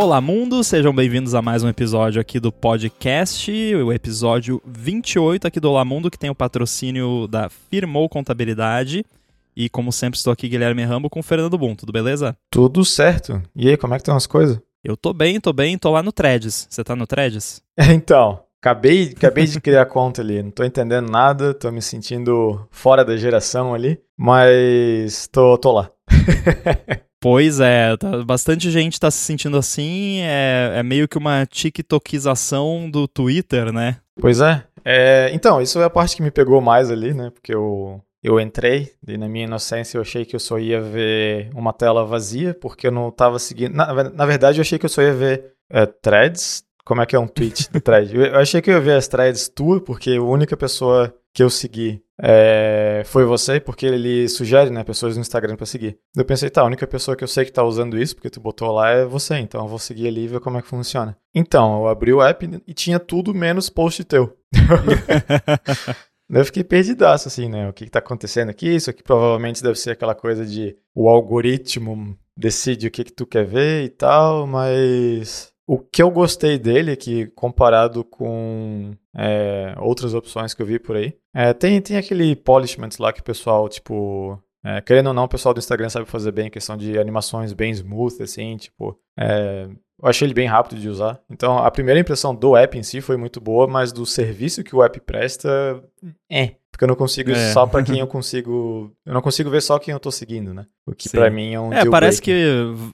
Olá, mundo! Sejam bem-vindos a mais um episódio aqui do podcast, o episódio 28 aqui do Olá Mundo, que tem o patrocínio da Firmou Contabilidade. E, como sempre, estou aqui, Guilherme Rambo, com o Fernando Bum. Tudo beleza? Tudo certo. E aí, como é que estão as coisas? Eu tô bem, tô bem, tô lá no Threads. Você tá no Threads? então, acabei, acabei de criar conta ali. Não tô entendendo nada, tô me sentindo fora da geração ali, mas tô, tô lá. Pois é, tá, bastante gente tá se sentindo assim, é, é meio que uma tiktokização do Twitter, né? Pois é. é. Então, isso é a parte que me pegou mais ali, né? Porque eu, eu entrei e na minha inocência eu achei que eu só ia ver uma tela vazia, porque eu não tava seguindo. Na, na verdade, eu achei que eu só ia ver é, threads. Como é que é um tweet do thread? Eu, eu achei que eu ia ver as threads tua, porque a única pessoa que eu segui é, foi você, porque ele sugere, né, pessoas no Instagram para seguir. Eu pensei, tá, a única pessoa que eu sei que tá usando isso, porque tu botou lá, é você, então eu vou seguir ali e ver como é que funciona. Então, eu abri o app e tinha tudo menos post teu. eu fiquei perdidaço, assim, né? O que, que tá acontecendo aqui? Isso aqui provavelmente deve ser aquela coisa de o algoritmo decide o que, que tu quer ver e tal, mas o que eu gostei dele é que, comparado com é, outras opções que eu vi por aí, é, tem, tem aquele polishment lá que o pessoal, tipo, é, querendo ou não, o pessoal do Instagram sabe fazer bem, questão de animações bem smooth, assim, tipo, é, eu achei ele bem rápido de usar. Então, a primeira impressão do app em si foi muito boa, mas do serviço que o app presta, é. Porque eu não consigo é. só para quem eu consigo. Eu não consigo ver só quem eu tô seguindo, né? O que para mim é um. É, parece que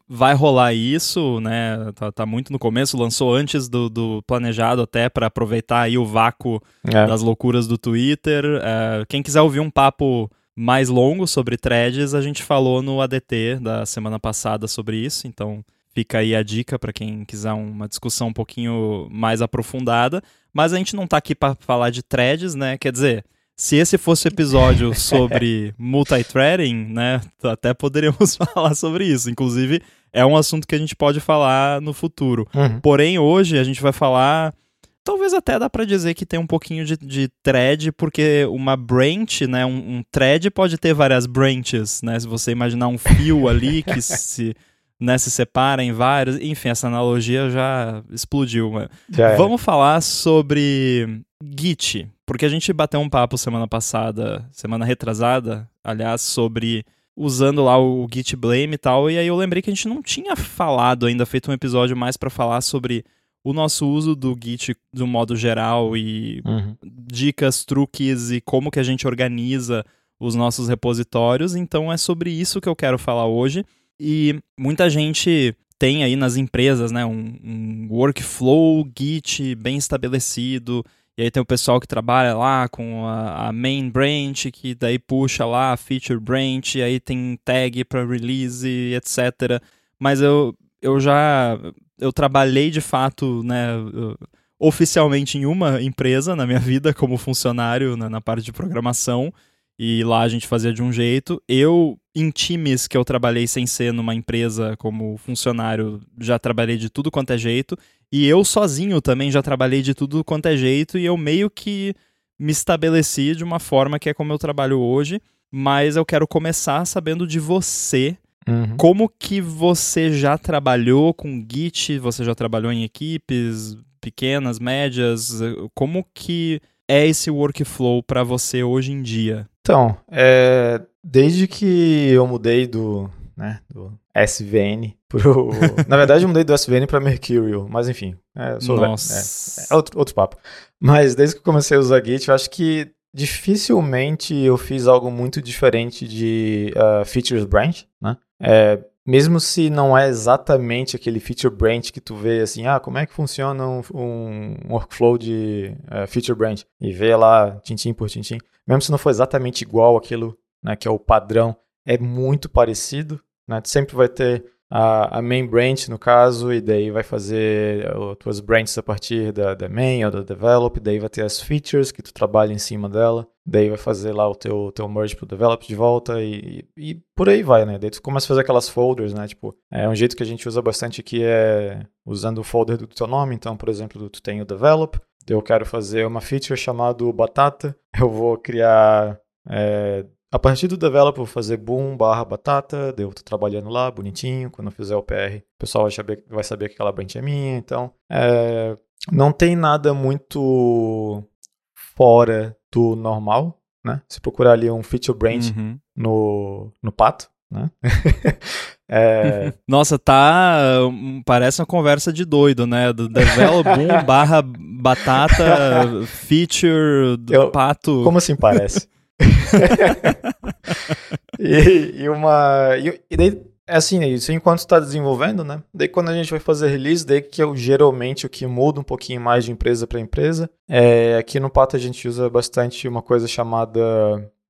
vai rolar isso, né? Tá, tá muito no começo, lançou antes do, do planejado até para aproveitar aí o vácuo é. das loucuras do Twitter. É, quem quiser ouvir um papo mais longo sobre threads, a gente falou no ADT da semana passada sobre isso, então Fica aí a dica para quem quiser uma discussão um pouquinho mais aprofundada. Mas a gente não está aqui para falar de threads, né? Quer dizer, se esse fosse o episódio sobre multithreading, né? Até poderíamos falar sobre isso. Inclusive, é um assunto que a gente pode falar no futuro. Uhum. Porém, hoje a gente vai falar. Talvez até dá para dizer que tem um pouquinho de, de thread, porque uma branch, né? Um, um thread pode ter várias branches, né? Se você imaginar um fio ali que se né, se separa em vários. Enfim, essa analogia já explodiu. Já Vamos falar sobre Git, porque a gente bateu um papo semana passada, semana retrasada, aliás, sobre usando lá o Git Blame e tal, e aí eu lembrei que a gente não tinha falado ainda, feito um episódio mais para falar sobre o nosso uso do Git do modo geral e uhum. dicas, truques e como que a gente organiza os nossos repositórios. Então é sobre isso que eu quero falar hoje. E muita gente tem aí nas empresas, né, um, um workflow Git bem estabelecido. E aí tem o pessoal que trabalha lá com a, a, main branch, que daí puxa lá a feature branch, e aí tem tag para release, etc. Mas eu, eu já eu trabalhei de fato, né, oficialmente em uma empresa na minha vida como funcionário na, na parte de programação. E lá a gente fazia de um jeito. Eu, em times que eu trabalhei sem ser numa empresa como funcionário, já trabalhei de tudo quanto é jeito. E eu sozinho também já trabalhei de tudo quanto é jeito. E eu meio que me estabeleci de uma forma que é como eu trabalho hoje. Mas eu quero começar sabendo de você. Uhum. Como que você já trabalhou com Git? Você já trabalhou em equipes pequenas, médias? Como que é esse workflow para você hoje em dia? Então, é, desde que eu mudei do, né, do SVN pro. Na verdade, eu mudei do SVN para Mercurial, mas enfim. É, sou Nossa. É, é, outro, outro papo. Mas desde que eu comecei a usar Git, eu acho que dificilmente eu fiz algo muito diferente de uh, Features Branch? É, mesmo se não é exatamente aquele feature branch que tu vê assim, ah, como é que funciona um, um workflow de uh, feature branch e vê lá tintim por tintim, mesmo se não for exatamente igual aquilo, né, que é o padrão, é muito parecido, né? Tu sempre vai ter a, a, main branch, no caso, e daí vai fazer as tuas branches a partir da, da main ou da develop, daí vai ter as features que tu trabalha em cima dela, daí vai fazer lá o teu, teu merge pro develop de volta e, e, por aí vai, né? Daí tu começa a fazer aquelas folders, né? Tipo, é um jeito que a gente usa bastante aqui é usando o folder do teu nome, então, por exemplo, tu tem o develop, eu quero fazer uma feature chamada batata, eu vou criar é, a partir do developer, vou fazer boom barra batata, devo estar trabalhando lá, bonitinho. Quando eu fizer o PR, o pessoal vai saber, vai saber que aquela branch é minha. Então, é, não tem nada muito fora do normal, né? Se procurar ali um feature branch uhum. no, no pato, né? é... Nossa, tá. Parece uma conversa de doido, né? Do develop boom barra batata feature do eu, pato. Como assim parece? e, e, uma. E, e daí, é assim, é isso enquanto está desenvolvendo, né? Daí quando a gente vai fazer release, daí que é geralmente o que muda um pouquinho mais de empresa para empresa. É, aqui no Pato a gente usa bastante uma coisa chamada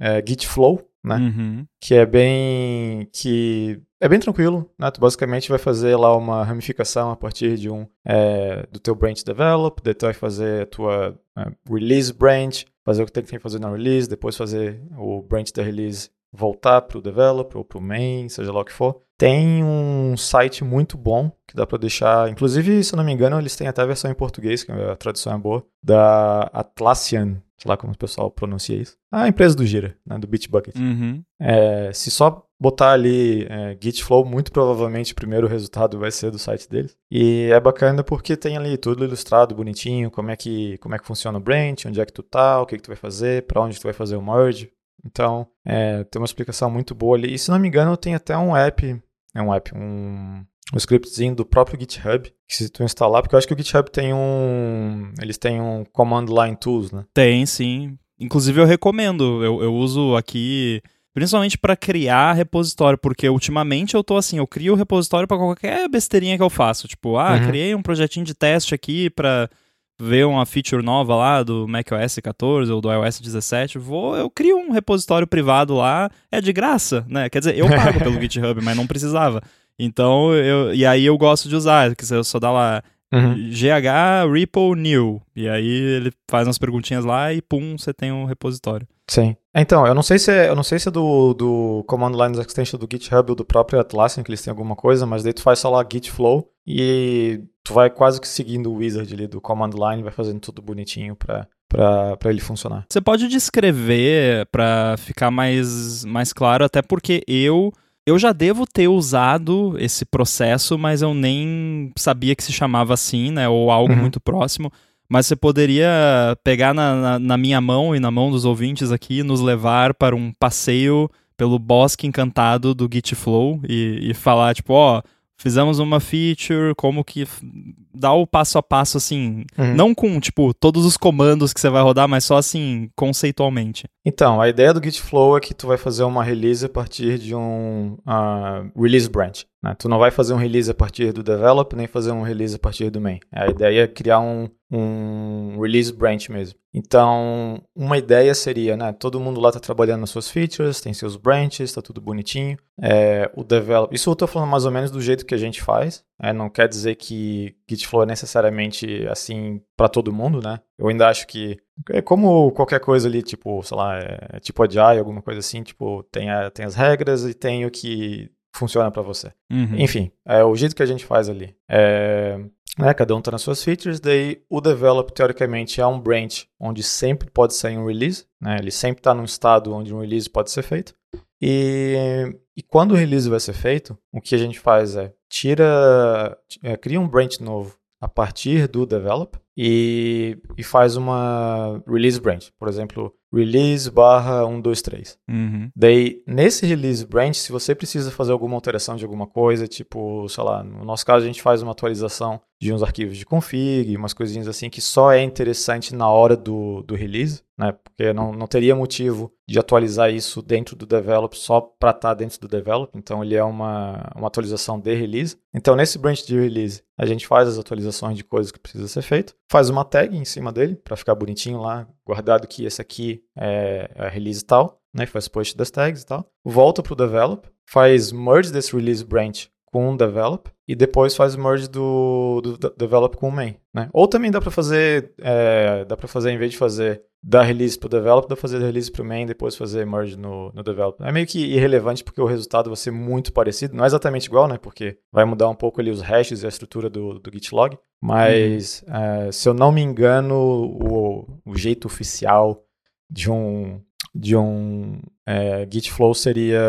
é, Git Flow, né? Uhum. Que é bem. que é bem tranquilo, né? Tu basicamente vai fazer lá uma ramificação a partir de um é, do teu branch develop, daí tu vai fazer a tua é, release branch, fazer o que tem que fazer na release, depois fazer o branch da release voltar para o develop ou para o main, seja lá o que for. Tem um site muito bom que dá para deixar, inclusive, se eu não me engano, eles têm até a versão em português, que a tradução é boa, da Atlassian, sei lá como o pessoal pronuncia isso. A empresa do Gira, né, do Bitbucket. Uhum. É, se só botar ali é, Gitflow, muito provavelmente o primeiro resultado vai ser do site deles. E é bacana porque tem ali tudo ilustrado, bonitinho, como é que, como é que funciona o branch, onde é que tu tá, o que, que tu vai fazer, para onde tu vai fazer o merge. Então, é, tem uma explicação muito boa ali. E se não me engano, tem até um app, é um app, um, um scriptzinho do próprio GitHub, que se tu instalar, porque eu acho que o GitHub tem um, eles têm um command line tools, né? Tem, sim. Inclusive eu recomendo, eu, eu uso aqui Principalmente para criar repositório, porque ultimamente eu tô assim, eu crio repositório para qualquer besteirinha que eu faço. Tipo, ah, uhum. criei um projetinho de teste aqui para ver uma feature nova lá do macOS 14 ou do iOS 17, vou, eu crio um repositório privado lá, é de graça, né? Quer dizer, eu pago pelo GitHub, mas não precisava. Então, eu, e aí eu gosto de usar, que você só dá lá uhum. GH Ripple New, e aí ele faz umas perguntinhas lá e pum, você tem um repositório. Sim. Então, eu não sei se é, eu não sei se é do, do Command Line Extension do GitHub ou do próprio Atlassian que eles têm alguma coisa, mas daí tu faz só lá git flow e tu vai quase que seguindo o wizard ali do Command Line, vai fazendo tudo bonitinho para para ele funcionar. Você pode descrever para ficar mais, mais claro, até porque eu eu já devo ter usado esse processo, mas eu nem sabia que se chamava assim, né? Ou algo uhum. muito próximo mas você poderia pegar na, na, na, minha mão e na mão dos ouvintes aqui, nos levar para um passeio pelo bosque encantado do Gitflow e, e falar, tipo, ó, fizemos uma feature, como que dá o passo a passo assim, uhum. não com tipo todos os comandos que você vai rodar, mas só assim conceitualmente. Então, a ideia do Gitflow é que tu vai fazer uma release a partir de um uh, release branch. Né? Tu não vai fazer um release a partir do develop, nem fazer um release a partir do main. A ideia é criar um, um release branch mesmo. Então, uma ideia seria, né, todo mundo lá está trabalhando nas suas features, tem seus branches, está tudo bonitinho. É, o develop, isso eu estou falando mais ou menos do jeito que a gente faz. É, não quer dizer que Gitflow é necessariamente assim para todo mundo, né? Eu ainda acho que é como qualquer coisa ali, tipo, sei lá, é, tipo Agile, alguma coisa assim, tipo, tem, a, tem as regras e tem o que funciona para você. Uhum. Enfim, é o jeito que a gente faz ali. É, né, cada um está nas suas features, daí o develop, teoricamente, é um branch onde sempre pode sair um release, né, ele sempre está num estado onde um release pode ser feito. E, e quando o release vai ser feito, o que a gente faz é tira, é, cria um branch novo a partir do develop e, e faz uma release branch. Por exemplo, release barra 123. Uhum. Daí, nesse release branch, se você precisa fazer alguma alteração de alguma coisa, tipo, sei lá, no nosso caso a gente faz uma atualização de uns arquivos de config, umas coisinhas assim que só é interessante na hora do, do release, né? Porque não, não teria motivo de atualizar isso dentro do develop só para estar tá dentro do develop. Então ele é uma, uma atualização de release. Então nesse branch de release a gente faz as atualizações de coisas que precisa ser feito, faz uma tag em cima dele para ficar bonitinho lá, guardado que esse aqui é a release tal, né? Faz post das tags e tal. Volta para o develop, faz merge desse release branch com o develop e depois faz o merge do, do, develop com o main, né? Ou também dá para fazer, é, dá para fazer em vez de fazer da release para o develop, dá para fazer da release para o main, depois fazer merge no, no develop. É meio que irrelevante porque o resultado vai ser muito parecido, não é exatamente igual, né? Porque vai mudar um pouco ali os hashes e a estrutura do, do git log, mas uhum. é, se eu não me engano, o, o jeito oficial de um de um é, Git flow seria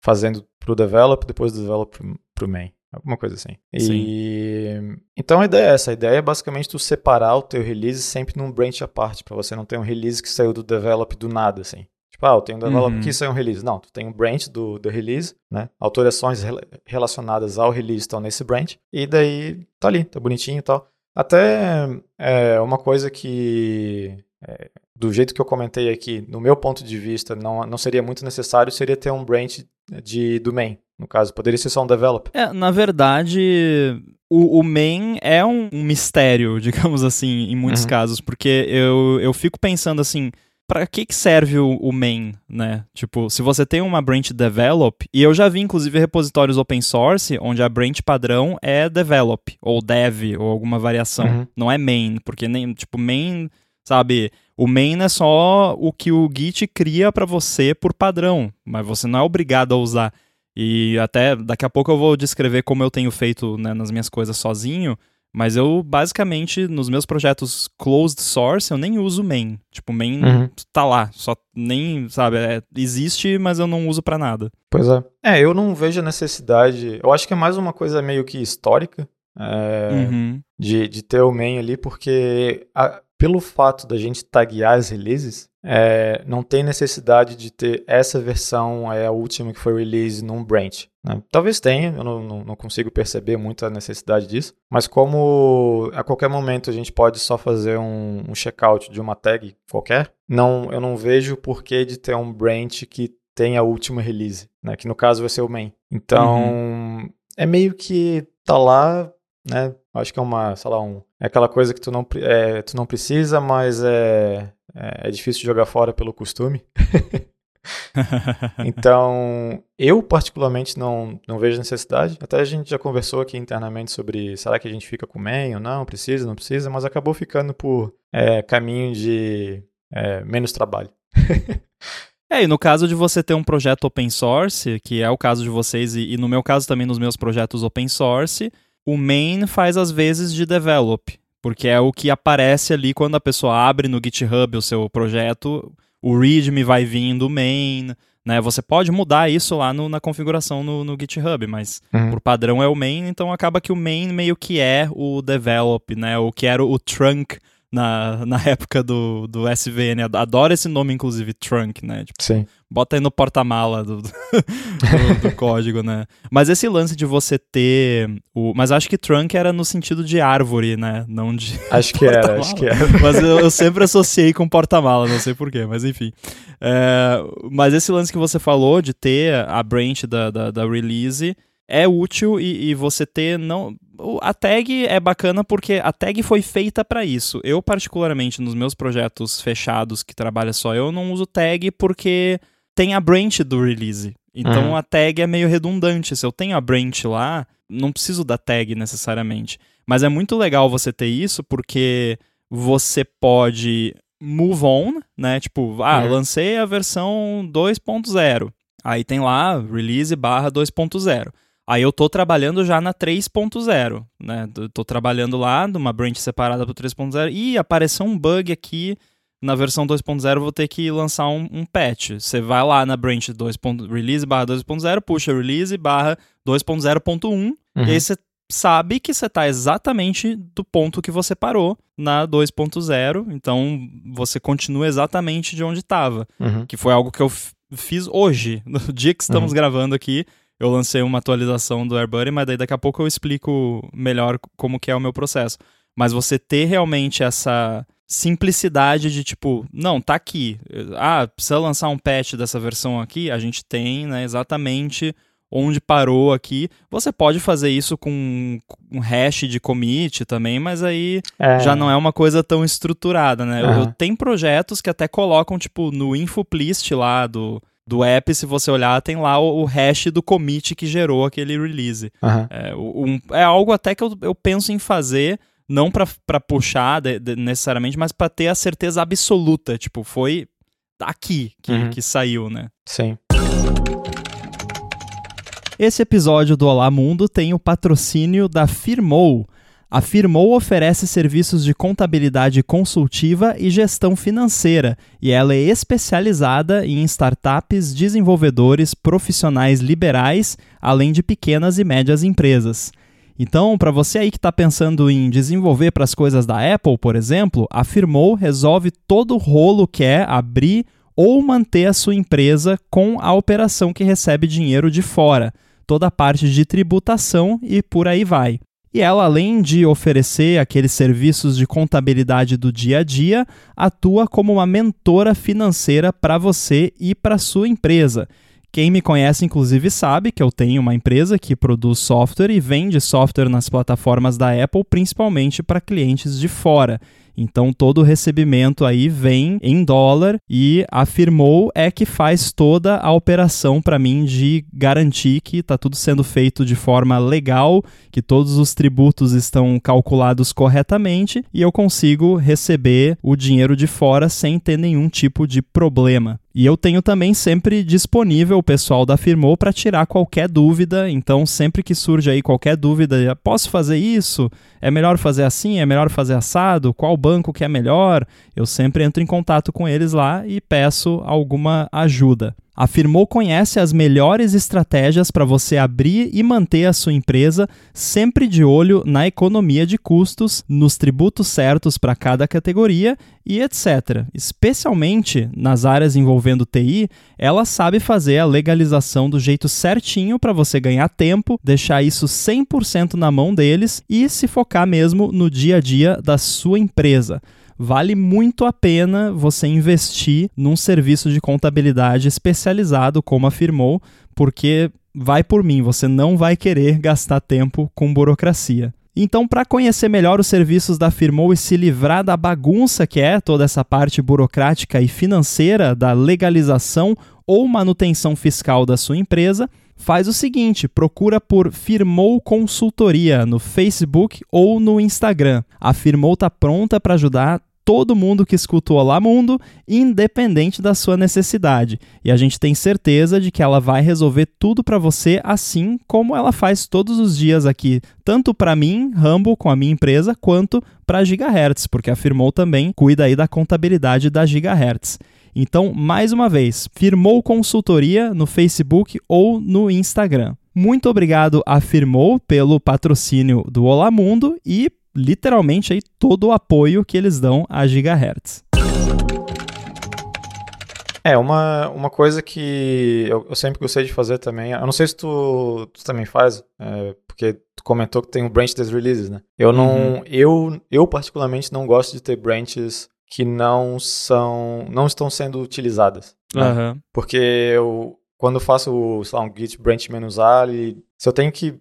fazendo pro develop, depois do develop pro, main. Alguma coisa assim. Sim. E então a ideia é essa. A ideia é basicamente tu separar o teu release sempre num branch à parte, para você não ter um release que saiu do develop do nada, assim. Tipo, ah, eu tenho um develop uhum. que saiu um release. Não, tu tem um branch do, do release, né? Alterações relacionadas ao release estão nesse branch. E daí tá ali, tá bonitinho e tal. Até é, uma coisa que é, do jeito que eu comentei aqui, no meu ponto de vista, não, não seria muito necessário, seria ter um branch de, do main, no caso. Poderia ser só um develop. É, na verdade, o, o main é um, um mistério, digamos assim, em muitos uhum. casos, porque eu, eu fico pensando assim, para que, que serve o, o, main, né? Tipo, se você tem uma branch develop, e eu já vi inclusive repositórios open source onde a branch padrão é develop, ou dev, ou alguma variação, uhum. não é main, porque nem, tipo, main, sabe, o main é só o que o Git cria para você por padrão, mas você não é obrigado a usar. E até daqui a pouco eu vou descrever como eu tenho feito né, nas minhas coisas sozinho, mas eu basicamente nos meus projetos closed source eu nem uso main. Tipo, main uhum. tá lá, só nem, sabe, é, existe, mas eu não uso para nada. Pois é. É, eu não vejo a necessidade. Eu acho que é mais uma coisa meio que histórica. É, uhum. de, de ter o main ali, porque a, pelo fato da gente taguear as releases, é, não tem necessidade de ter essa versão, é a última que foi release num branch. Né? Talvez tenha, eu não, não, consigo perceber muito a necessidade disso, mas como a qualquer momento a gente pode só fazer um, um checkout de uma tag qualquer, não, eu não vejo o porquê de ter um branch que tem a última release, né? que no caso vai ser o main. Então, uhum. é meio que tá lá, né? Acho que é uma, sei lá, um, é aquela coisa que tu não, é, tu não precisa, mas é, é, é difícil jogar fora pelo costume. então, eu particularmente não, não vejo necessidade. Até a gente já conversou aqui internamente sobre será que a gente fica com main ou não, precisa, não precisa, mas acabou ficando por é, caminho de é, menos trabalho. É, e no caso de você ter um projeto open source, que é o caso de vocês, e, e no meu caso também nos meus projetos open source, o main faz as vezes de develop, porque é o que aparece ali quando a pessoa abre no GitHub o seu projeto, o readme vai vindo main, né? Você pode mudar isso lá no, na configuração no, no GitHub, mas uhum. por padrão é o main, então acaba que o main meio que é o develop, né? O que era o trunk na, na época do, do SVN. Adoro esse nome, inclusive, Trunk, né? Tipo, Sim. Bota aí no porta-mala do, do, do, código, né? Mas esse lance de você ter. O... Mas acho que Trunk era no sentido de árvore, né? Não de. Acho que era, acho que era. Mas eu, eu sempre associei com porta-mala, não sei porquê, mas enfim. É... Mas esse lance que você falou de ter a branch da, da, da release é útil e, e, você ter não a tag é bacana porque a tag foi feita para isso. Eu particularmente nos meus projetos fechados que trabalha só eu não uso tag porque tem a branch do release. Então uhum. a tag é meio redundante. Se eu tenho a branch lá, não preciso da tag necessariamente. Mas é muito legal você ter isso porque você pode move on, né? Tipo, ah, uhum. lancei a versão 2.0. Aí tem lá release barra 2.0. Aí eu tô trabalhando já na 3.0, né? Tô trabalhando lá numa branch separada pro 3.0 e apareceu um bug aqui na versão 2.0 vou ter que lançar um, um patch. Você vai lá na branch 2. release barra 2.0, puxa release barra 2.0.1 uhum. e aí você sabe que você está exatamente do ponto que você parou na 2.0, então você continua exatamente de onde estava, uhum. que foi algo que eu fiz hoje, no dia que estamos uhum. gravando aqui, eu lancei uma atualização do AirBuddy, mas daí daqui a pouco eu explico melhor como que é o meu processo. Mas você ter realmente essa simplicidade de tipo, não, tá aqui. Ah, precisa lançar um patch dessa versão aqui, a gente tem, né, exatamente onde parou aqui. Você pode fazer isso com um hash de commit também, mas aí é. já não é uma coisa tão estruturada, né? Uhum. Eu, tenho projetos que até colocam, tipo, no infoplist lá do, do app, se você olhar, tem lá o, o hash do commit que gerou aquele release. Uhum. É, um, é, algo até que eu, eu penso em fazer, não para puxar de, de, necessariamente, mas para ter a certeza absoluta. Tipo, foi aqui que, uhum. que saiu, né? Sim. Esse episódio do Olá Mundo tem o patrocínio da Firmou A Firmou oferece serviços de contabilidade consultiva e gestão financeira, e ela é especializada em startups, desenvolvedores, profissionais liberais, além de pequenas e médias empresas. Então, para você aí que está pensando em desenvolver para as coisas da Apple, por exemplo, a Firmou resolve todo o rolo que é abrir ou manter a sua empresa com a operação que recebe dinheiro de fora, toda a parte de tributação e por aí vai. E ela, além de oferecer aqueles serviços de contabilidade do dia a dia, atua como uma mentora financeira para você e para sua empresa. Quem me conhece, inclusive, sabe que eu tenho uma empresa que produz software e vende software nas plataformas da Apple, principalmente para clientes de fora. Então todo o recebimento aí vem em dólar e afirmou é que faz toda a operação para mim de garantir que está tudo sendo feito de forma legal, que todos os tributos estão calculados corretamente e eu consigo receber o dinheiro de fora sem ter nenhum tipo de problema. E eu tenho também sempre disponível o pessoal da Firmou para tirar qualquer dúvida. Então, sempre que surge aí qualquer dúvida, posso fazer isso? É melhor fazer assim? É melhor fazer assado? Qual banco que é melhor? Eu sempre entro em contato com eles lá e peço alguma ajuda. A Firmou conhece as melhores estratégias para você abrir e manter a sua empresa, sempre de olho na economia de custos, nos tributos certos para cada categoria e etc. Especialmente nas áreas envolvendo TI, ela sabe fazer a legalização do jeito certinho para você ganhar tempo, deixar isso 100% na mão deles e se focar mesmo no dia a dia da sua empresa vale muito a pena você investir num serviço de contabilidade especializado, como afirmou, porque vai por mim, você não vai querer gastar tempo com burocracia. Então, para conhecer melhor os serviços da Firmou e se livrar da bagunça que é toda essa parte burocrática e financeira da legalização ou manutenção fiscal da sua empresa, faz o seguinte: procura por Firmou Consultoria no Facebook ou no Instagram. A Firmou está pronta para ajudar todo mundo que escuta o Olá Mundo, independente da sua necessidade. E a gente tem certeza de que ela vai resolver tudo para você, assim como ela faz todos os dias aqui, tanto para mim, Rambo, com a minha empresa, quanto para Gigahertz, porque afirmou também cuida aí da contabilidade da Gigahertz. Então, mais uma vez, firmou consultoria no Facebook ou no Instagram. Muito obrigado a Firmou pelo patrocínio do Olá Mundo e literalmente aí todo o apoio que eles dão a Gigahertz. É, uma, uma coisa que eu, eu, sempre gostei de fazer também, eu não sei se tu, tu também faz, é, porque tu comentou que tem o branch das releases, né? Eu não, uhum. eu, eu particularmente não gosto de ter branches que não são, não estão sendo utilizadas, né? uhum. Porque eu, quando eu faço, sei lá, um git branch "-a", se eu tenho que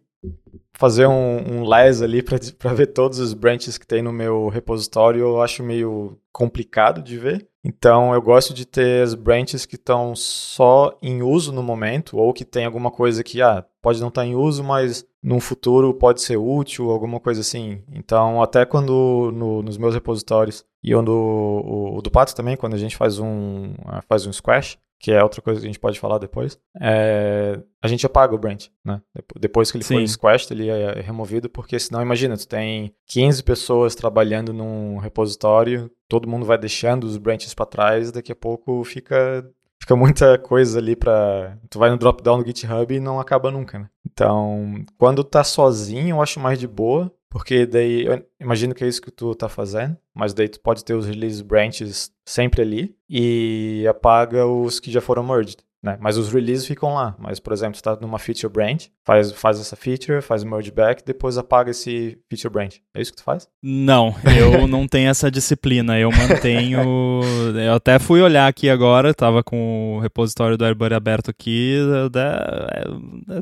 fazer um, um les ali para ver todos os branches que tem no meu repositório, eu acho meio complicado de ver. Então eu gosto de ter as branches que estão só em uso no momento, ou que tem alguma coisa que ah, pode não estar tá em uso, mas no futuro pode ser útil, alguma coisa assim. Então, até quando no, nos meus repositórios e o do, o, o do Pato também, quando a gente faz um, faz um squash, que é outra coisa que a gente pode falar depois, é, a gente apaga o branch, né? Depois que ele Sim. foi squashed, ele é removido, porque senão, imagina, tu tem 15 pessoas trabalhando num repositório, todo mundo vai deixando os branches para trás, daqui a pouco fica fica muita coisa ali para tu vai no drop down no GitHub e não acaba nunca, né? Então, quando tá sozinho, eu acho mais de boa, porque daí, eu imagino que é isso que tu tá fazendo, mas daí tu pode ter os release branches sempre ali e apaga os que já foram merged. Né? Mas os releases ficam lá. Mas, por exemplo, você está numa feature branch, faz, faz essa feature, faz merge back, depois apaga esse feature branch. É isso que tu faz? Não, eu não tenho essa disciplina. Eu mantenho. eu até fui olhar aqui agora, estava com o repositório do AirBuddy aberto aqui.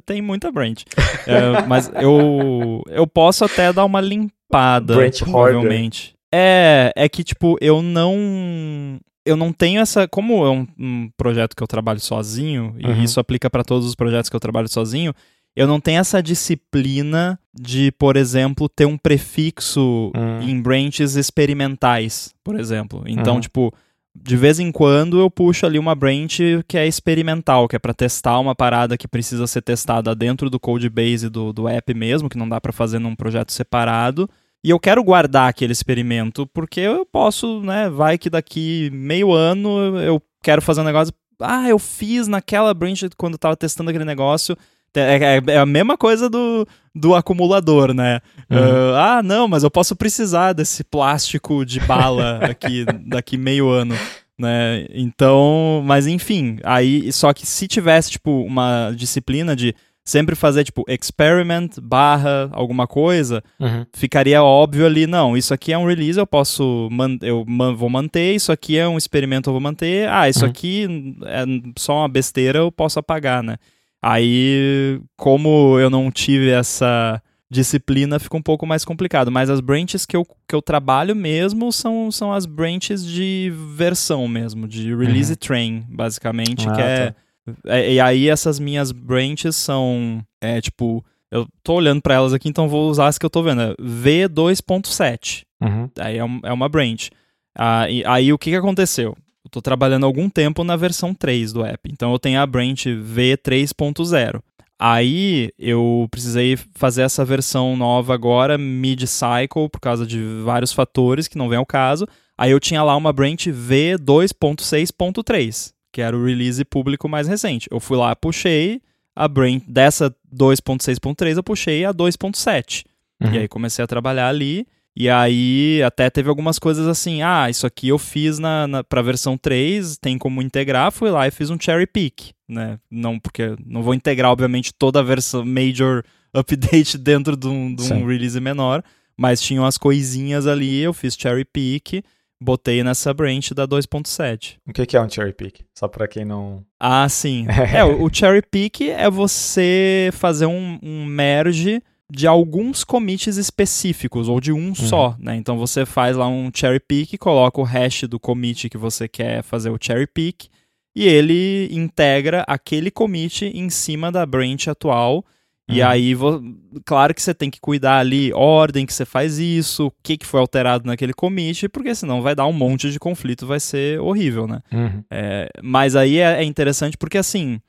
Tem muita branch. É, mas eu, eu posso até dar uma limpada, branch provavelmente. É, é que, tipo, eu não eu não tenho essa. Como é um, um projeto que eu trabalho sozinho, uhum. e isso aplica para todos os projetos que eu trabalho sozinho, eu não tenho essa disciplina de, por exemplo, ter um prefixo uhum. em branches experimentais, por exemplo. Então, uhum. tipo, de vez em quando eu puxo ali uma branch que é experimental, que é para testar uma parada que precisa ser testada dentro do codebase do, do app mesmo, que não dá para fazer num projeto separado. E eu quero guardar aquele experimento, porque eu posso, né, vai que daqui meio ano eu quero fazer um negócio, ah, eu fiz naquela branch quando eu tava testando aquele negócio, é, é, é, a mesma coisa do, do acumulador, né? Uhum. Uh, ah, não, mas eu posso precisar desse plástico de bala aqui daqui meio ano, né? Então, mas enfim, aí só que se tivesse tipo uma disciplina de sempre fazer tipo experiment barra alguma coisa, uhum. ficaria óbvio ali, não, isso aqui é um release, eu posso man eu man vou manter, isso aqui é um experimento, eu vou manter. Ah, isso uhum. aqui é só uma besteira, eu posso apagar, né? Aí, como eu não tive essa disciplina, fica um pouco mais complicado. Mas as branches que eu, que eu trabalho mesmo são, são as branches de versão mesmo, de release uhum. train, basicamente, ah, que é, tá. é, E aí essas minhas branches são, é tipo... Eu tô olhando para elas aqui, então vou usar as que eu tô vendo. É V2.7. Uhum. Aí é, um, é uma branch. Ah, e, aí o que, que aconteceu? Eu tô trabalhando algum tempo na versão 3 do app. Então eu tenho a branch V3.0. Aí eu precisei fazer essa versão nova agora, mid-cycle, por causa de vários fatores que não vem ao caso. Aí eu tinha lá uma branch V2.6.3, que era o release público mais recente. Eu fui lá, puxei a branch dessa 2.6.3, eu puxei a 2.7. Uhum. E aí comecei a trabalhar ali. E aí até teve algumas coisas assim, ah, isso aqui eu fiz na, na pra versão 3, tem como integrar, fui lá e fiz um cherry pick, né? Não, porque não vou integrar, obviamente, toda a versão major update dentro de um, de um release menor, mas tinham as coisinhas ali, eu fiz cherry pick, botei nessa branch da 2.7. O que é um cherry pick? Só para quem não. Ah, sim. é, o cherry pick é você fazer um, um merge de alguns commits específicos, ou de um uhum. só, né? Então você faz lá um cherry pick, coloca o hash do commit que você quer fazer o cherry pick, e ele integra aquele commit em cima da branch atual. E aí, claro que você tem que cuidar ali, ordem que você faz isso, o que, que foi alterado naquele commit, porque senão vai dar um monte de conflito, vai ser horrível, né? Uhum. É, mas aí é, é interessante porque, assim,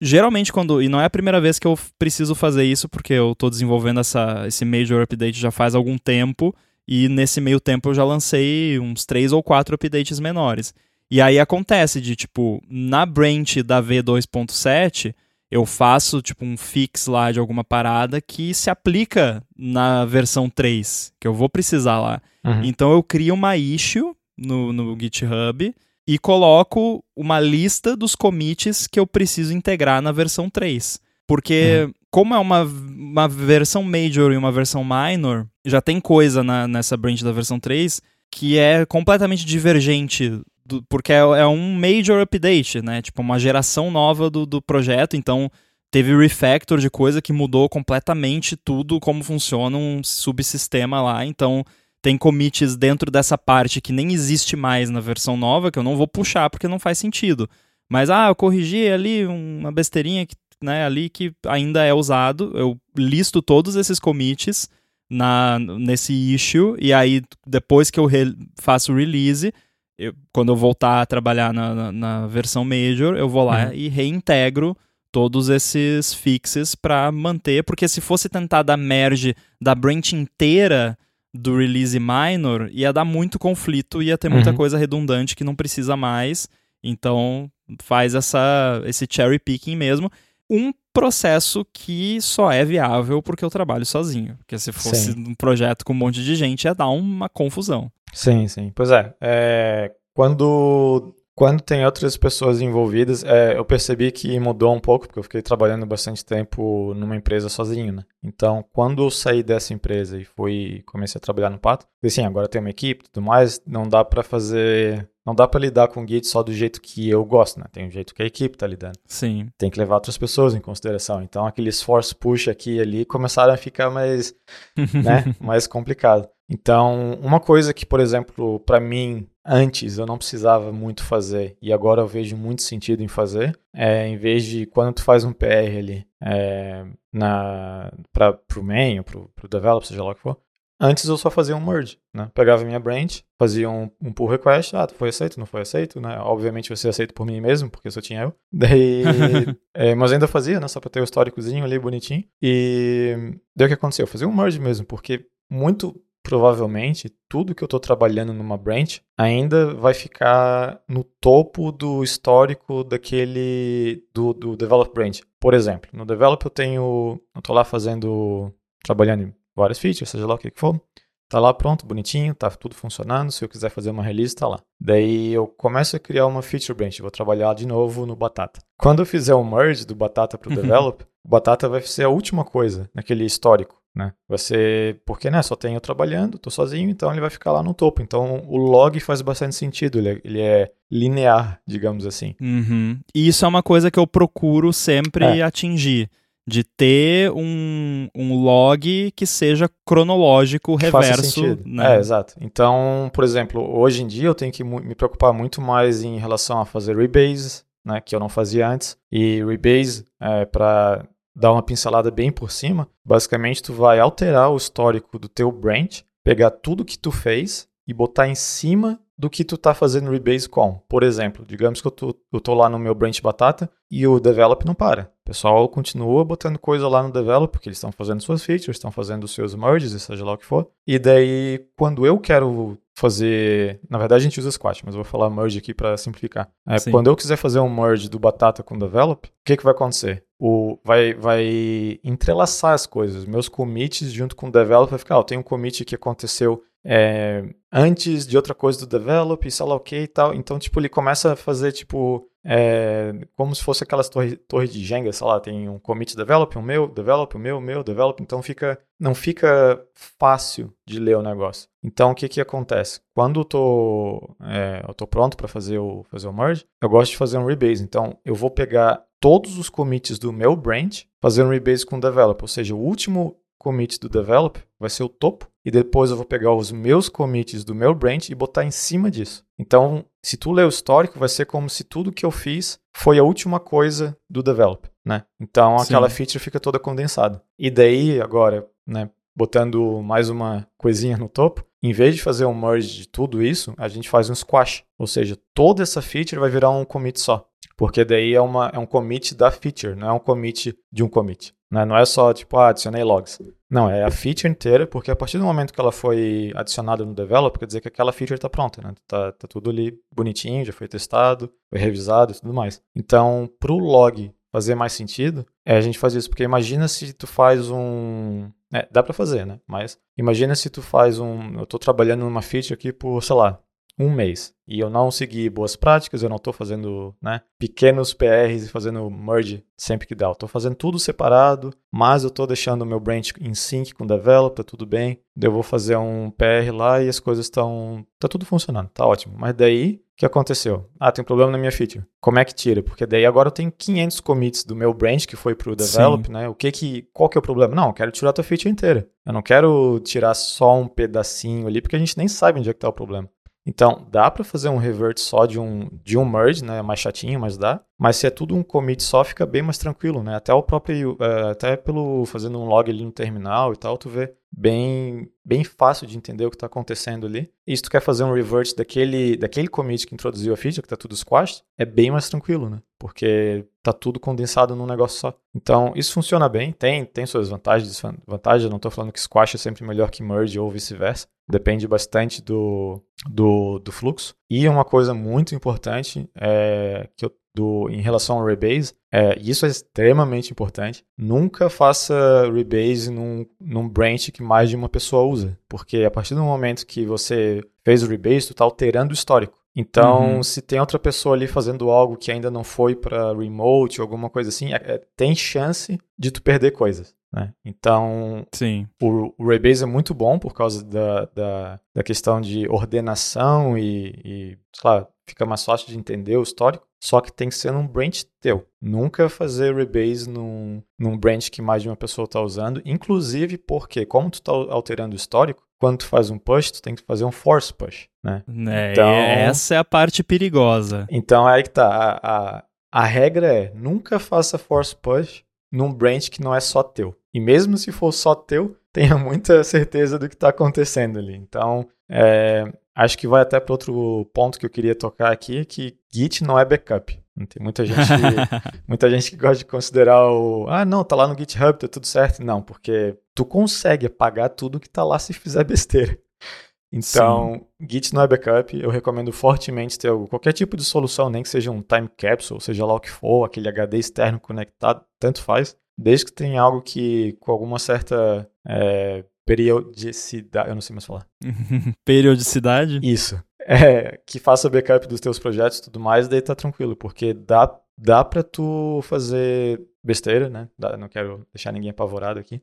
geralmente quando. E não é a primeira vez que eu preciso fazer isso, porque eu estou desenvolvendo essa, esse major update já faz algum tempo. E nesse meio tempo eu já lancei uns três ou quatro updates menores. E aí acontece de, tipo, na branch da V2.7, eu faço, tipo, um fix lá de alguma parada que se aplica na versão 3, que eu vou precisar lá. Uhum. Então eu crio uma issue no, no GitHub e coloco uma lista dos commits que eu preciso integrar na versão 3. Porque, uhum. como é uma, uma versão major e uma versão minor, já tem coisa na, nessa branch da versão 3 que é completamente divergente, do, porque é, é, um major update, né? Tipo, uma geração nova do, do projeto, então teve refactor de coisa que mudou completamente tudo como funciona um subsistema lá, então tem commits dentro dessa parte que nem existe mais na versão nova, que eu não vou puxar porque não faz sentido. Mas, ah, eu corrigi ali uma besteirinha que, né, ali que ainda é usado, eu listo todos esses commits na, nesse issue, e aí depois que eu re, faço o release, eu, quando eu voltar a trabalhar na, na, na versão major, eu vou lá uhum. e reintegro todos esses fixes para manter, porque se fosse tentar dar merge da branch inteira do release minor, ia dar muito conflito, ia ter muita uhum. coisa redundante que não precisa mais. Então, faz essa, esse cherry picking mesmo. Um processo que só é viável porque eu trabalho sozinho. Porque se fosse sim. um projeto com um monte de gente, ia dar uma confusão. Sim, sim. Pois é. é quando quando tem outras pessoas envolvidas, é, eu percebi que mudou um pouco, porque eu fiquei trabalhando bastante tempo numa empresa sozinho, né? Então, quando eu saí dessa empresa e fui comecei a trabalhar no Pato, assim, agora tem uma equipe e tudo mais, não dá para fazer não dá para lidar com o Git só do jeito que eu gosto, né? Tem um jeito que a equipe tá lidando. Sim. Tem que levar outras pessoas em consideração. Então, aqueles force push aqui e ali começaram a ficar mais, né, mais complicado. Então, uma coisa que, por exemplo, para mim antes eu não precisava muito fazer e agora eu vejo muito sentido em fazer, é, em vez de quando tu faz um PR ali é, na, pra, pro main ou pro, pro developer, seja lá o que for, antes eu só fazia um merge, né? Pegava minha branch, fazia um, um pull request, ah, foi aceito, não foi aceito, né? Obviamente vai ser aceito por mim mesmo, porque só tinha eu. Daí, é, mas ainda fazia, né? Só pra ter o históricozinho ali bonitinho. E daí o que aconteceu? Eu fazia um merge mesmo, porque muito provavelmente tudo que eu estou trabalhando numa branch ainda vai ficar no topo do histórico daquele do, do develop branch. Por exemplo, no develop eu tenho, eu estou lá fazendo, trabalhando em várias features, seja lá o que for. Tá lá pronto, bonitinho, tá tudo funcionando. Se eu quiser fazer uma release, tá lá. Daí eu começo a criar uma feature branch, vou trabalhar de novo no Batata. Quando eu fizer o merge do Batata para o uhum. develop, o Batata vai ser a última coisa naquele histórico, né? Vai ser porque, né, só tenho eu trabalhando, tô sozinho, então ele vai ficar lá no topo. Então o log faz bastante sentido, ele é, ele é linear, digamos assim. Uhum. E isso é uma coisa que eu procuro sempre é. atingir de ter um, um log que seja cronológico, que reverso. Né? É, exato. Então, por exemplo, hoje em dia eu tenho que me preocupar muito mais em relação a fazer rebase, né, que eu não fazia antes. E rebase, é, para dar uma pincelada bem por cima, basicamente tu vai alterar o histórico do teu branch, pegar tudo que tu fez e botar em cima do que tu tá fazendo rebase com. Por exemplo, digamos que eu tô, eu tô lá no meu branch batata e o develop não para. O pessoal continua botando coisa lá no develop, porque eles estão fazendo suas features, estão fazendo seus merges, seja lá o que for. E daí, quando eu quero fazer. Na verdade, a gente usa Squash, mas eu vou falar merge aqui para simplificar. É, quando eu quiser fazer um merge do Batata com o Develop, o que, que vai acontecer? O, vai, vai entrelaçar as coisas. Meus commits junto com o Develop vai ficar. Ah, eu tenho um commit que aconteceu é, antes de outra coisa do develop, sei lá o que e tal. Então, tipo, ele começa a fazer, tipo, é, como se fosse aquelas torres torre de Jenga, sei lá, tem um commit develop, um meu, develop, um meu, meu, develop. Então, fica, não fica fácil de ler o negócio. Então, o que que acontece? Quando eu tô, é, eu tô pronto para fazer o, fazer o merge, eu gosto de fazer um rebase. Então, eu vou pegar todos os commits do meu branch, fazer um rebase com o develop, ou seja, o último commit do develop vai ser o topo e depois eu vou pegar os meus commits do meu branch e botar em cima disso. Então, se tu ler o histórico, vai ser como se tudo que eu fiz foi a última coisa do develop, né? Então, aquela Sim. feature fica toda condensada. E daí, agora, né, botando mais uma coisinha no topo, em vez de fazer um merge de tudo isso, a gente faz um squash. Ou seja, toda essa feature vai virar um commit só. Porque daí é, uma, é um commit da feature, não é um commit de um commit. Né? Não é só, tipo, ah, adicionei logs. Não, é a feature inteira, porque a partir do momento que ela foi adicionada no develop, quer dizer que aquela feature está pronta, né? Tá, tá tudo ali bonitinho, já foi testado, foi revisado e tudo mais. Então, para o log fazer mais sentido, é a gente fazer isso, porque imagina se tu faz um... É, dá para fazer, né? Mas imagina se tu faz um... Eu estou trabalhando numa feature aqui por, sei lá, um mês e eu não segui boas práticas, eu não estou fazendo né, pequenos PRs e fazendo merge sempre que dá. Eu estou fazendo tudo separado, mas eu estou deixando o meu branch em sync com o develop, tá tudo bem. Eu vou fazer um PR lá e as coisas estão. tá tudo funcionando, tá ótimo. Mas daí, o que aconteceu? Ah, tem um problema na minha feature. Como é que tira? Porque daí agora eu tenho 500 commits do meu branch que foi pro develop, Sim. né? O que que, qual que é o problema? Não, eu quero tirar a tua feature inteira. Eu não quero tirar só um pedacinho ali, porque a gente nem sabe onde é que tá o problema. Então, dá para fazer um revert só de um, de um merge, né? É mais chatinho, mas dá. Mas se é tudo um commit só, fica bem mais tranquilo, né? Até o próprio, uh, até pelo fazendo um log ali no terminal e tal, tu vê bem, bem fácil de entender o que está acontecendo ali. E se tu quer fazer um revert daquele, daquele commit que introduziu a feature, que está tudo squashed, é bem mais tranquilo, né? Porque tá tudo condensado num negócio só. Então, isso funciona bem, tem, tem suas vantagens e desvantagens. Não estou falando que squash é sempre melhor que merge ou vice-versa. Depende bastante do, do, do fluxo. E uma coisa muito importante é que eu do, em relação ao rebase, é, isso é extremamente importante. Nunca faça rebase num, num branch que mais de uma pessoa usa, porque a partir do momento que você fez o rebase, tu está alterando o histórico. Então, uhum. se tem outra pessoa ali fazendo algo que ainda não foi para remote ou alguma coisa assim, é, é, tem chance de tu perder coisas. Né? Então, Sim. O, o Rebase é muito bom por causa da, da, da questão de ordenação e, e, sei lá, fica mais fácil de entender o histórico. Só que tem que ser num branch teu. Nunca fazer rebase num, num branch que mais de uma pessoa está usando. Inclusive porque, como tu está alterando o histórico, quando tu faz um push, tu tem que fazer um force push, né? É, então, essa é a parte perigosa. Então é aí que tá. A, a, a regra é nunca faça force push num branch que não é só teu. E mesmo se for só teu, tenha muita certeza do que está acontecendo ali. Então, é, acho que vai até para outro ponto que eu queria tocar aqui, que Git não é backup. Tem muita gente, muita gente que gosta de considerar o, ah, não, tá lá no GitHub, tá tudo certo. Não, porque tu consegue apagar tudo que tá lá se fizer besteira. Então, Sim. Git não é backup. Eu recomendo fortemente ter qualquer tipo de solução, nem que seja um time capsule, seja lá o que for, aquele HD externo conectado, tanto faz. Desde que tenha algo que, com alguma certa é, periodicidade, eu não sei mais falar. periodicidade? Isso. É, que faça backup dos teus projetos e tudo mais, daí tá tranquilo, porque dá, dá pra tu fazer besteira, né? Dá, não quero deixar ninguém apavorado aqui.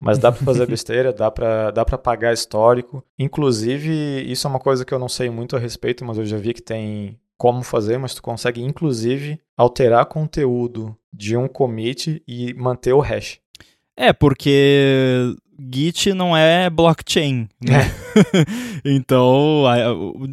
Mas dá para fazer besteira, dá para dá pra pagar histórico. Inclusive, isso é uma coisa que eu não sei muito a respeito, mas eu já vi que tem como fazer, mas tu consegue inclusive alterar conteúdo de um commit e manter o hash. É, porque Git não é blockchain, né? É. então,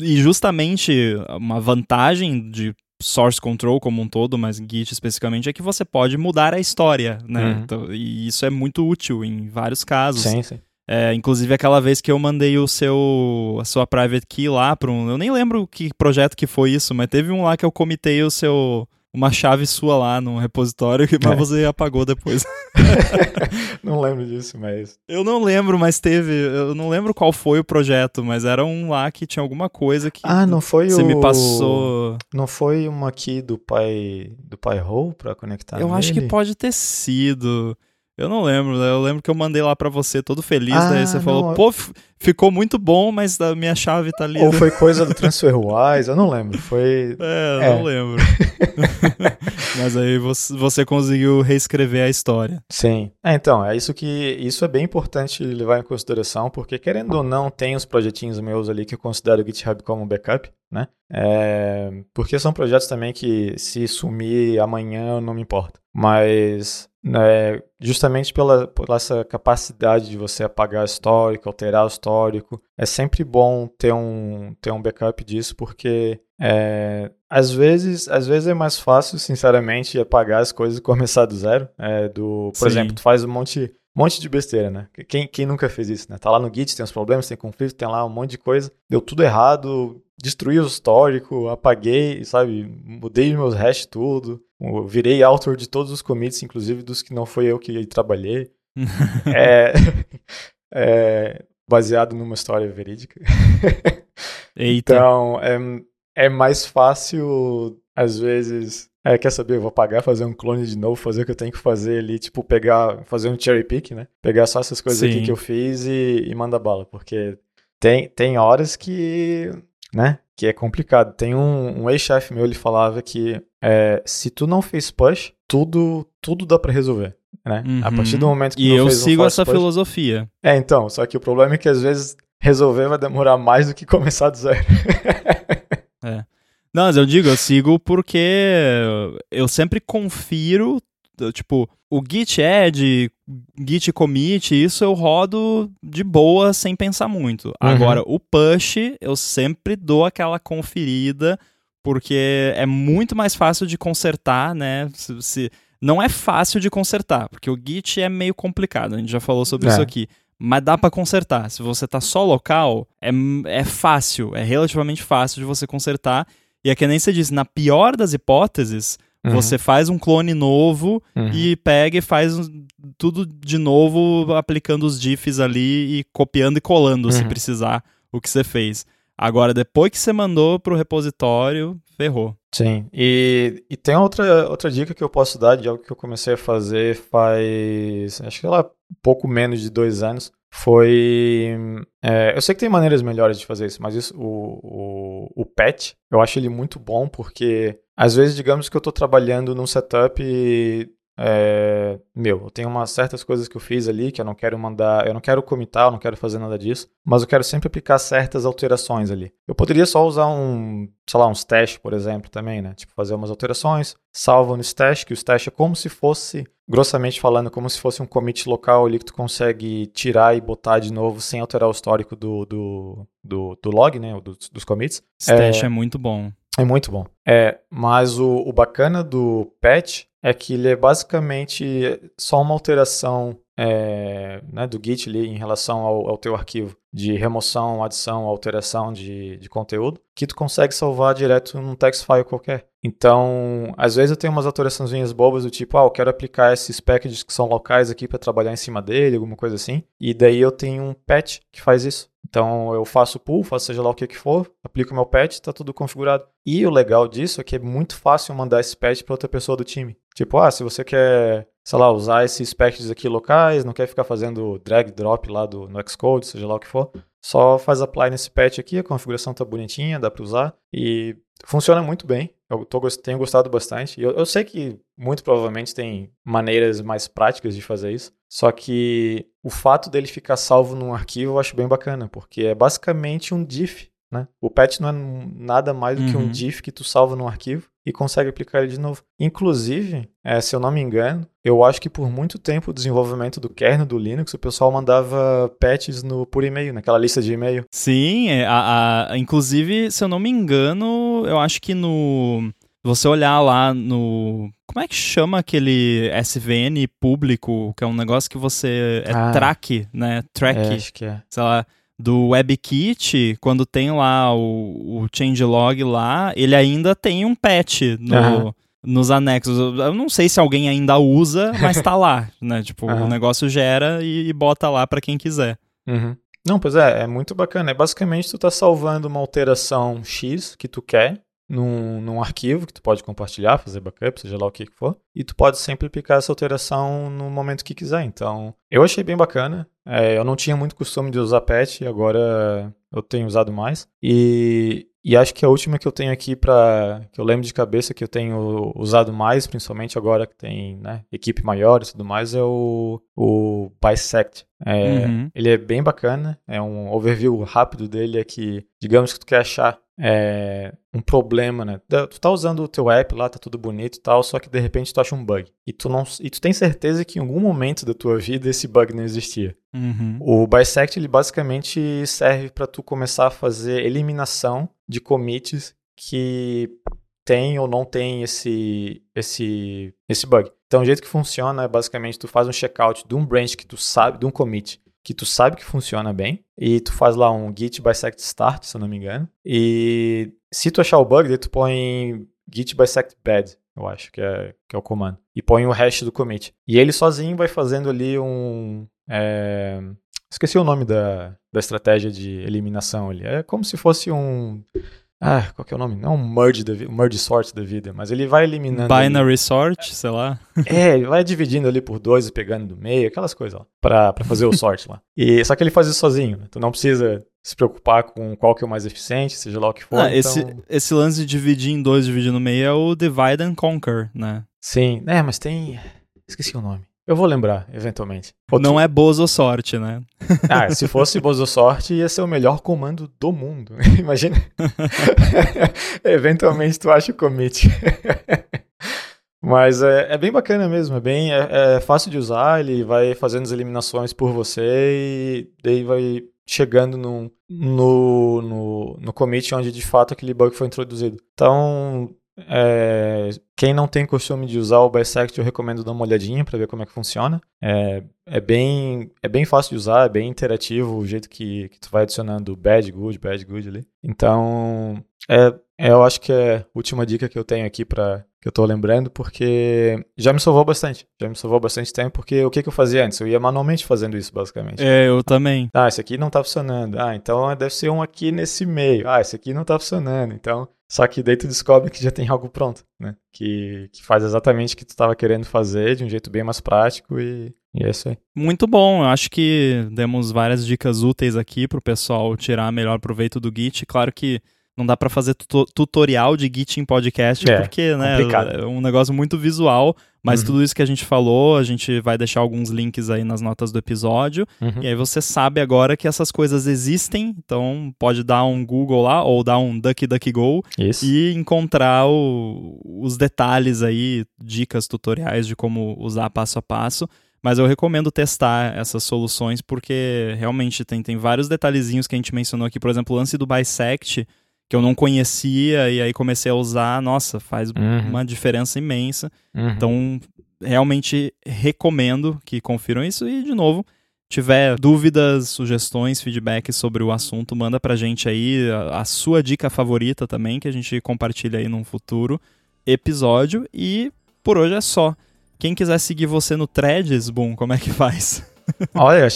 e justamente uma vantagem de source control como um todo, mas Git especificamente, é que você pode mudar a história, né? Uhum. Então, e isso é muito útil em vários casos. Sim, sim. É, inclusive aquela vez que eu mandei o seu a sua private key lá para um, eu nem lembro que projeto que foi isso, mas teve um lá que eu comitei o seu uma chave sua lá no repositório que é. você apagou depois. não lembro disso, mas. Eu não lembro, mas teve. Eu não lembro qual foi o projeto, mas era um lá que tinha alguma coisa que. Ah, não foi você o. Você me passou. Não foi uma aqui do pai do pai Hole pra conectar? Eu nele? acho que pode ter sido. Eu não lembro, né? Eu lembro que eu mandei lá para você todo feliz, ah, daí você não, falou, pô, ficou muito bom, mas a minha chave tá ali. Ou foi coisa do TransferWise, eu não lembro. Foi. É, eu é. não lembro. mas aí você, você conseguiu reescrever a história. Sim. É, então, é isso que. Isso é bem importante levar em consideração, porque querendo ou não, tem os projetinhos meus ali que eu considero o GitHub como backup, né? É, porque são projetos também que se sumir amanhã eu não me importo. Mas né, justamente pela, por essa capacidade de você apagar histórico, alterar o histórico, é sempre bom ter um, ter um backup disso, porque é, às, vezes, às vezes é mais fácil, sinceramente, apagar as coisas e começar do zero. É, do, por Sim. exemplo, tu faz um monte, monte de besteira, né? Quem, quem nunca fez isso, né? Tá lá no Git, tem uns problemas, tem conflito, tem lá um monte de coisa, deu tudo errado, destruí o histórico, apaguei, sabe? Mudei meus hash tudo. Virei autor de todos os commits, inclusive dos que não foi eu que trabalhei. é, é, baseado numa história verídica. Eita. Então, é, é mais fácil, às vezes. É, quer saber? Eu vou pagar, fazer um clone de novo, fazer o que eu tenho que fazer ali, tipo, pegar, fazer um cherry pick, né? Pegar só essas coisas Sim. aqui que eu fiz e, e manda bala, porque tem, tem horas que né? Que é complicado. Tem um, um ex-chefe meu, ele falava que é, se tu não fez push, tudo, tudo dá para resolver. Né? Uhum. A partir do momento que e eu sigo um essa push, filosofia. É, então, só que o problema é que às vezes resolver vai demorar mais do que começar do zero. é. Não, mas eu digo, eu sigo porque eu sempre confiro tipo, o git add, git commit, isso eu rodo de boa sem pensar muito. Uhum. Agora, o push, eu sempre dou aquela conferida, porque é muito mais fácil de consertar, né? Se, se, não é fácil de consertar, porque o git é meio complicado, a gente já falou sobre é. isso aqui. Mas dá para consertar. Se você tá só local, é, é fácil, é relativamente fácil de você consertar. E é que nem você disse, na pior das hipóteses, Uhum. Você faz um clone novo uhum. e pega e faz tudo de novo, aplicando os diffs ali e copiando e colando, uhum. se precisar, o que você fez. Agora, depois que você mandou para o repositório, ferrou. Sim, e, e tem outra, outra dica que eu posso dar de algo que eu comecei a fazer faz, acho que lá, pouco menos de dois anos. Foi. É, eu sei que tem maneiras melhores de fazer isso, mas isso, o, o, o patch, eu acho ele muito bom porque às vezes, digamos que eu estou trabalhando num setup é, meu, eu tenho umas certas coisas que eu fiz ali que eu não quero mandar, eu não quero comitar, eu não quero fazer nada disso, mas eu quero sempre aplicar certas alterações ali. Eu poderia só usar um, sei lá, um stash, por exemplo, também, né? Tipo, fazer umas alterações, salva no stash, que o stash é como se fosse, grossamente falando, como se fosse um commit local ali que tu consegue tirar e botar de novo sem alterar o histórico do, do, do, do log, né? Do, dos commits. Stash é, é muito bom. É muito bom. É, mas o, o bacana do patch é que ele é basicamente só uma alteração é, né, do Git ali em relação ao, ao teu arquivo de remoção, adição, alteração de, de conteúdo, que tu consegue salvar direto num text file qualquer. Então, às vezes eu tenho umas alterações bobas do tipo, ah, eu quero aplicar esses packages que são locais aqui para trabalhar em cima dele, alguma coisa assim. E daí eu tenho um patch que faz isso. Então eu faço pull, faço seja lá o que, for, aplico meu patch, está tudo configurado. E o legal disso é que é muito fácil mandar esse patch para outra pessoa do time. Tipo, ah, se você quer, sei lá, usar esses patches aqui locais, não quer ficar fazendo drag drop lá do, no Xcode, seja lá o que for, só faz apply nesse patch aqui, a configuração tá bonitinha, dá para usar e funciona muito bem. Eu tô, tenho gostado bastante. Eu, eu sei que muito provavelmente tem maneiras mais práticas de fazer isso. Só que o fato dele ficar salvo num arquivo eu acho bem bacana, porque é basicamente um diff. Né? O patch não é nada mais do uhum. que um uhum. diff que tu salva num arquivo e consegue aplicar ele de novo. Inclusive, é, se eu não me engano, eu acho que por muito tempo o desenvolvimento do kernel do Linux, o pessoal mandava patches no, por e-mail, naquela lista de e-mail. Sim, é, a, a, inclusive, se eu não me engano, eu acho que no você olhar lá no. Como é que chama aquele SVN público, que é um negócio que você. É ah, track, né? Track. É, acho que é. Sei lá. Do WebKit, quando tem lá o, o changelog lá, ele ainda tem um patch no, nos anexos. Eu não sei se alguém ainda usa, mas tá lá, né? Tipo, o negócio gera e, e bota lá para quem quiser. Uhum. Não, pois é, é muito bacana. É basicamente tu tá salvando uma alteração X que tu quer num, num arquivo que tu pode compartilhar, fazer backup, seja lá o que for, e tu pode sempre aplicar essa alteração no momento que quiser. Então, eu achei bem bacana. É, eu não tinha muito costume de usar patch, agora eu tenho usado mais. E, e acho que a última que eu tenho aqui para que eu lembro de cabeça que eu tenho usado mais, principalmente agora que tem né, equipe maior e tudo mais, é o, o Bisect. É, uhum. Ele é bem bacana, é um overview rápido dele, é que, digamos que tu quer achar é, um problema, né? Tu tá usando o teu app lá, tá tudo bonito e tal, só que de repente tu acha um bug. E tu, não, e tu tem certeza que em algum momento da tua vida esse bug não existia. Uhum. O Bisect, ele basicamente serve para tu começar a fazer eliminação de commits que tem ou não tem esse, esse, esse bug. Então, o jeito que funciona é basicamente tu faz um checkout de um branch que tu sabe, de um commit que tu sabe que funciona bem, e tu faz lá um git bisect start, se eu não me engano, e se tu achar o bug, daí tu põe git bisect bad, eu acho que é, que é o comando, e põe o hash do commit. E ele sozinho vai fazendo ali um... É... Esqueci o nome da, da estratégia de eliminação ali. É como se fosse um ah, qual que é o nome? Não um merge, da, um merge sort da vida, mas ele vai eliminando. Binary ali. sort, sei lá. é, ele vai dividindo ali por dois e pegando do meio, aquelas coisas lá, pra, pra fazer o sort lá. E, só que ele faz isso sozinho, né? tu não precisa se preocupar com qual que é o mais eficiente, seja lá o que for. Ah, então... esse, esse lance de dividir em dois, dividir no meio é o divide and conquer, né? Sim, é, mas tem. Esqueci o nome. Eu vou lembrar, eventualmente. Outro... Não é Bozo Sorte, né? Ah, se fosse Bozo Sorte, ia ser o melhor comando do mundo. Imagina. eventualmente tu acha o commit. Mas é, é, bem bacana mesmo, é bem é, é, fácil de usar, ele vai fazendo as eliminações por você e daí vai chegando no, no, no, no commit onde de fato aquele bug foi introduzido. Então, é, quem não tem costume de usar o Bisect, eu recomendo dar uma olhadinha para ver como é que funciona. É, é, bem, é bem fácil de usar, é bem interativo o jeito que, que tu vai adicionando bad, good, bad, good ali. Então, é, é, eu acho que é a última dica que eu tenho aqui para que eu tô lembrando, porque já me salvou bastante. Já me salvou bastante tempo, porque o que, que eu fazia antes? Eu ia manualmente fazendo isso, basicamente. É, eu também. Ah, esse aqui não tá funcionando. Ah, então deve ser um aqui nesse meio. Ah, esse aqui não tá funcionando. Então, só que daí tu descobre que já tem algo pronto, né? Que, que faz exatamente o que tu estava querendo fazer de um jeito bem mais prático e, e é isso aí. Muito bom, eu acho que demos várias dicas úteis aqui para o pessoal tirar melhor proveito do Git. Claro que não dá para fazer tutorial de Git em podcast, é, porque né, é um negócio muito visual, mas uhum. tudo isso que a gente falou, a gente vai deixar alguns links aí nas notas do episódio, uhum. e aí você sabe agora que essas coisas existem, então pode dar um Google lá, ou dar um DuckDuckGo, isso. e encontrar o, os detalhes aí, dicas, tutoriais de como usar passo a passo, mas eu recomendo testar essas soluções, porque realmente tem, tem vários detalhezinhos que a gente mencionou aqui, por exemplo, o lance do Bisect, que eu não conhecia e aí comecei a usar, nossa, faz uhum. uma diferença imensa. Uhum. Então, realmente recomendo que confiram isso e de novo, tiver dúvidas, sugestões, feedback sobre o assunto, manda pra gente aí a, a sua dica favorita também, que a gente compartilha aí num futuro episódio. E por hoje é só. Quem quiser seguir você no Threads, Boom, como é que faz? Olha,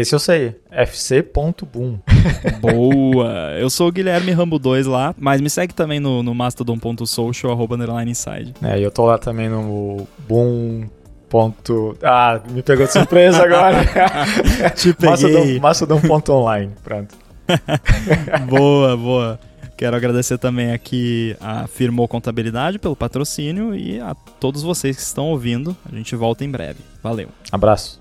esse eu sei. fc.boom. Boa! Eu sou o Guilherme Rambo 2 lá, mas me segue também no, no mastodon.social, arroba underline inside. É, eu tô lá também no boom Ponto... Ah, me pegou de surpresa agora. Te peguei. Mastodon.online, pronto. boa, boa. Quero agradecer também aqui a Firmou Contabilidade pelo patrocínio e a todos vocês que estão ouvindo. A gente volta em breve. Valeu. Abraço.